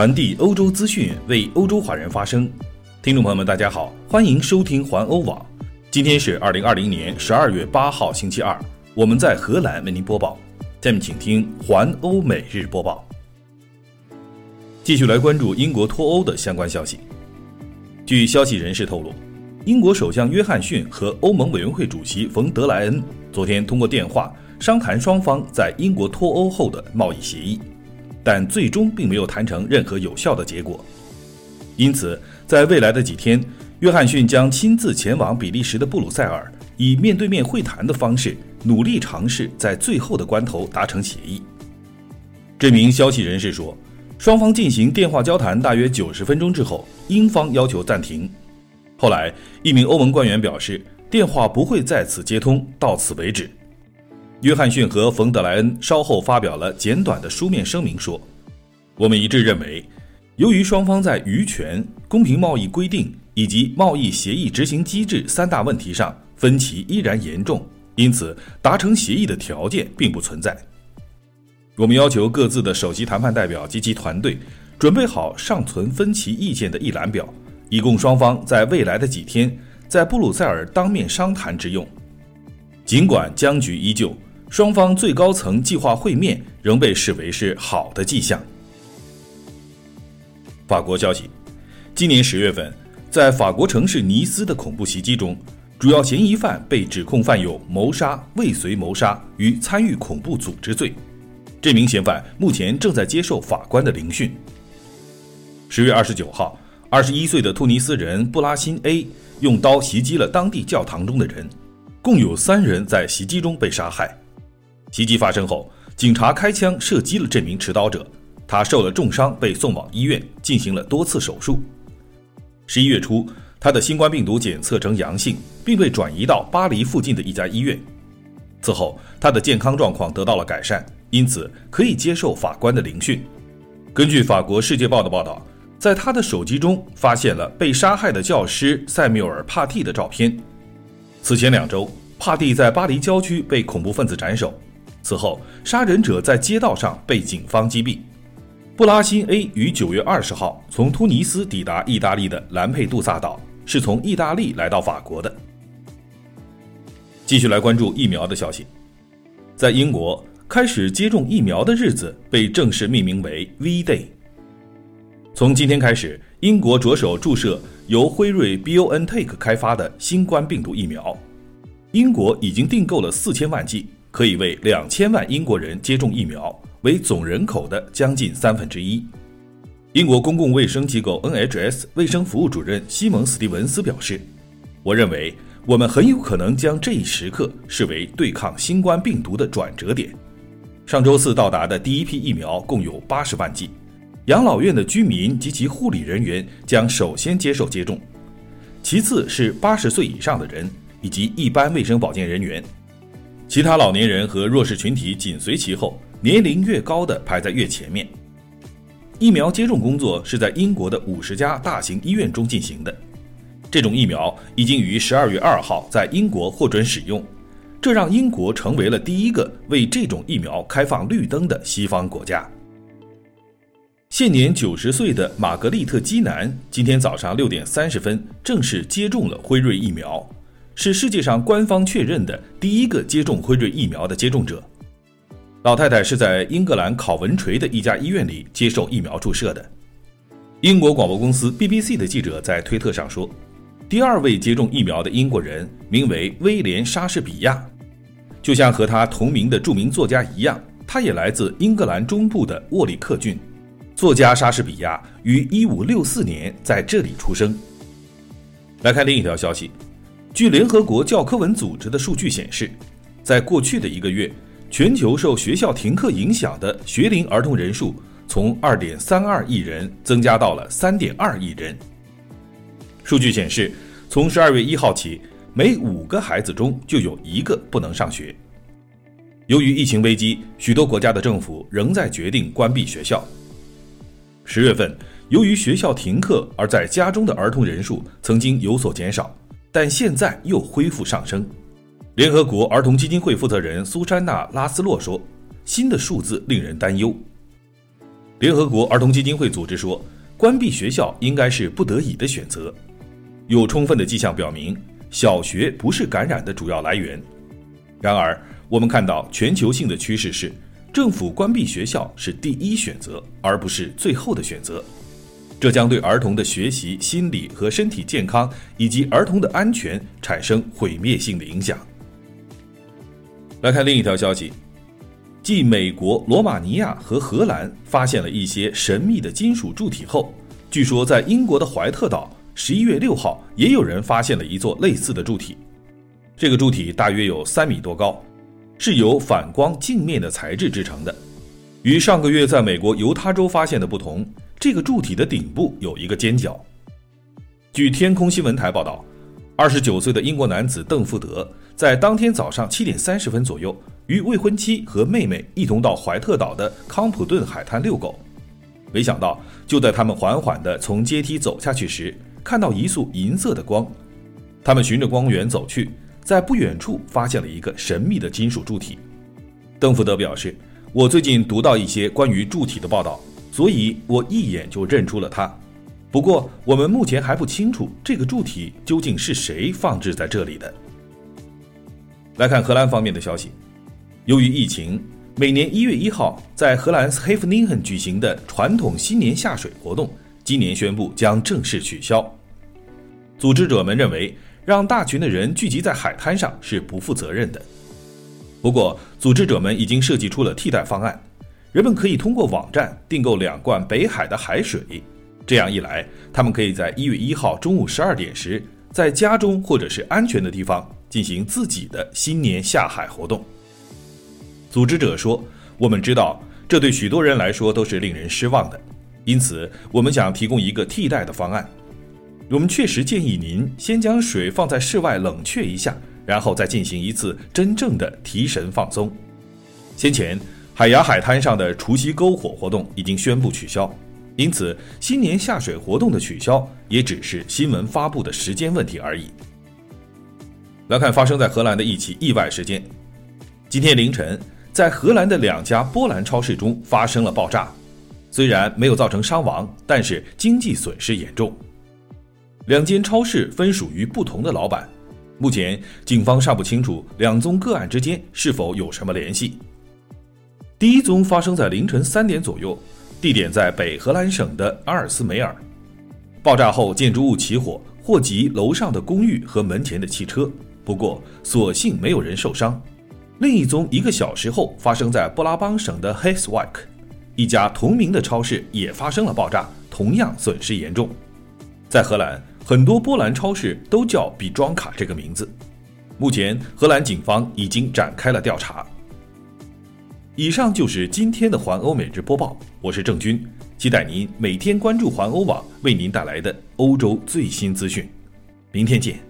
传递欧洲资讯，为欧洲华人发声。听众朋友们，大家好，欢迎收听环欧网。今天是二零二零年十二月八号，星期二。我们在荷兰为您播报。下面请听环欧每日播报。继续来关注英国脱欧的相关消息。据消息人士透露，英国首相约翰逊和欧盟委员会主席冯德莱恩昨天通过电话商谈双方在英国脱欧后的贸易协议。但最终并没有谈成任何有效的结果，因此，在未来的几天，约翰逊将亲自前往比利时的布鲁塞尔，以面对面会谈的方式，努力尝试在最后的关头达成协议。这名消息人士说，双方进行电话交谈大约九十分钟之后，英方要求暂停。后来，一名欧盟官员表示，电话不会再次接通，到此为止。约翰逊和冯德莱恩稍后发表了简短的书面声明，说：“我们一致认为，由于双方在渔权、公平贸易规定以及贸易协议执行机制三大问题上分歧依然严重，因此达成协议的条件并不存在。我们要求各自的首席谈判代表及其团队准备好尚存分歧意见的一览表，以供双方在未来的几天在布鲁塞尔当面商谈之用。尽管僵局依旧。”双方最高层计划会面仍被视为是好的迹象。法国消息，今年十月份，在法国城市尼斯的恐怖袭击中，主要嫌疑犯被指控犯有谋杀、未遂谋杀与参与恐怖组织罪。这名嫌犯目前正在接受法官的聆讯。十月二十九号，二十一岁的突尼斯人布拉辛 A 用刀袭击了当地教堂中的人，共有三人在袭击中被杀害。袭击发生后，警察开枪射击了这名持刀者，他受了重伤，被送往医院进行了多次手术。十一月初，他的新冠病毒检测呈阳性，并被转移到巴黎附近的一家医院。此后，他的健康状况得到了改善，因此可以接受法官的聆讯。根据法国《世界报》的报道，在他的手机中发现了被杀害的教师塞缪尔·帕蒂的照片。此前两周，帕蒂在巴黎郊区被恐怖分子斩首。此后，杀人者在街道上被警方击毙。布拉辛 A 于九月二十号从突尼斯抵达意大利的兰佩杜萨岛，是从意大利来到法国的。继续来关注疫苗的消息，在英国开始接种疫苗的日子被正式命名为 V Day。从今天开始，英国着手注射由辉瑞 BioNTech 开发的新冠病毒疫苗，英国已经订购了四千万剂。可以为两千万英国人接种疫苗，为总人口的将近三分之一。英国公共卫生机构 NHS 卫生服务主任西蒙·斯蒂文斯表示：“我认为我们很有可能将这一时刻视为对抗新冠病毒的转折点。上周四到达的第一批疫苗共有八十万剂，养老院的居民及其护理人员将首先接受接种，其次是八十岁以上的人以及一般卫生保健人员。”其他老年人和弱势群体紧随其后，年龄越高的排在越前面。疫苗接种工作是在英国的五十家大型医院中进行的。这种疫苗已经于十二月二号在英国获准使用，这让英国成为了第一个为这种疫苗开放绿灯的西方国家。现年九十岁的玛格丽特·基南今天早上六点三十分正式接种了辉瑞疫苗。是世界上官方确认的第一个接种辉瑞疫苗的接种者。老太太是在英格兰考文垂的一家医院里接受疫苗注射的。英国广播公司 BBC 的记者在推特上说，第二位接种疫苗的英国人名为威廉·莎士比亚，就像和他同名的著名作家一样，他也来自英格兰中部的沃里克郡。作家莎士比亚于1564年在这里出生。来看另一条消息。据联合国教科文组织的数据显示，在过去的一个月，全球受学校停课影响的学龄儿童人数从2.32亿人增加到了3.2亿人。数据显示，从12月1号起，每五个孩子中就有一个不能上学。由于疫情危机，许多国家的政府仍在决定关闭学校。十月份，由于学校停课而在家中的儿童人数曾经有所减少。但现在又恢复上升。联合国儿童基金会负责人苏珊娜·拉斯洛说：“新的数字令人担忧。”联合国儿童基金会组织说，关闭学校应该是不得已的选择。有充分的迹象表明，小学不是感染的主要来源。然而，我们看到全球性的趋势是，政府关闭学校是第一选择，而不是最后的选择。这将对儿童的学习、心理和身体健康以及儿童的安全产生毁灭性的影响。来看另一条消息，继美国、罗马尼亚和荷兰发现了一些神秘的金属柱体后，据说在英国的怀特岛，十一月六号也有人发现了一座类似的柱体。这个柱体大约有三米多高，是由反光镜面的材质制成的。与上个月在美国犹他州发现的不同，这个柱体的顶部有一个尖角。据天空新闻台报道，二十九岁的英国男子邓福德在当天早上七点三十分左右，与未婚妻和妹妹一同到怀特岛的康普顿海滩遛狗。没想到，就在他们缓缓地从阶梯走下去时，看到一束银色的光。他们循着光源走去。在不远处发现了一个神秘的金属柱体，邓福德表示：“我最近读到一些关于柱体的报道，所以我一眼就认出了它。不过，我们目前还不清楚这个柱体究竟是谁放置在这里的。”来看荷兰方面的消息，由于疫情，每年一月一号在荷兰斯 n 夫宁举行的传统新年下水活动，今年宣布将正式取消。组织者们认为。让大群的人聚集在海滩上是不负责任的。不过，组织者们已经设计出了替代方案，人们可以通过网站订购两罐北海的海水。这样一来，他们可以在一月一号中午十二点时，在家中或者是安全的地方进行自己的新年下海活动。组织者说：“我们知道这对许多人来说都是令人失望的，因此我们想提供一个替代的方案。”我们确实建议您先将水放在室外冷却一下，然后再进行一次真正的提神放松。先前海牙海滩上的除夕篝火活动已经宣布取消，因此新年下水活动的取消也只是新闻发布的时间问题而已。来看发生在荷兰的一起意外事件：今天凌晨，在荷兰的两家波兰超市中发生了爆炸，虽然没有造成伤亡，但是经济损失严重。两间超市分属于不同的老板，目前警方尚不清楚两宗个案之间是否有什么联系。第一宗发生在凌晨三点左右，地点在北荷兰省的阿尔斯梅尔。爆炸后，建筑物起火，祸及楼上的公寓和门前的汽车，不过所幸没有人受伤。另一宗一个小时后发生在布拉邦省的 h e s w i k 一家同名的超市也发生了爆炸，同样损失严重。在荷兰。很多波兰超市都叫比装卡这个名字。目前，荷兰警方已经展开了调查。以上就是今天的环欧美日播报，我是郑军，期待您每天关注环欧网为您带来的欧洲最新资讯。明天见。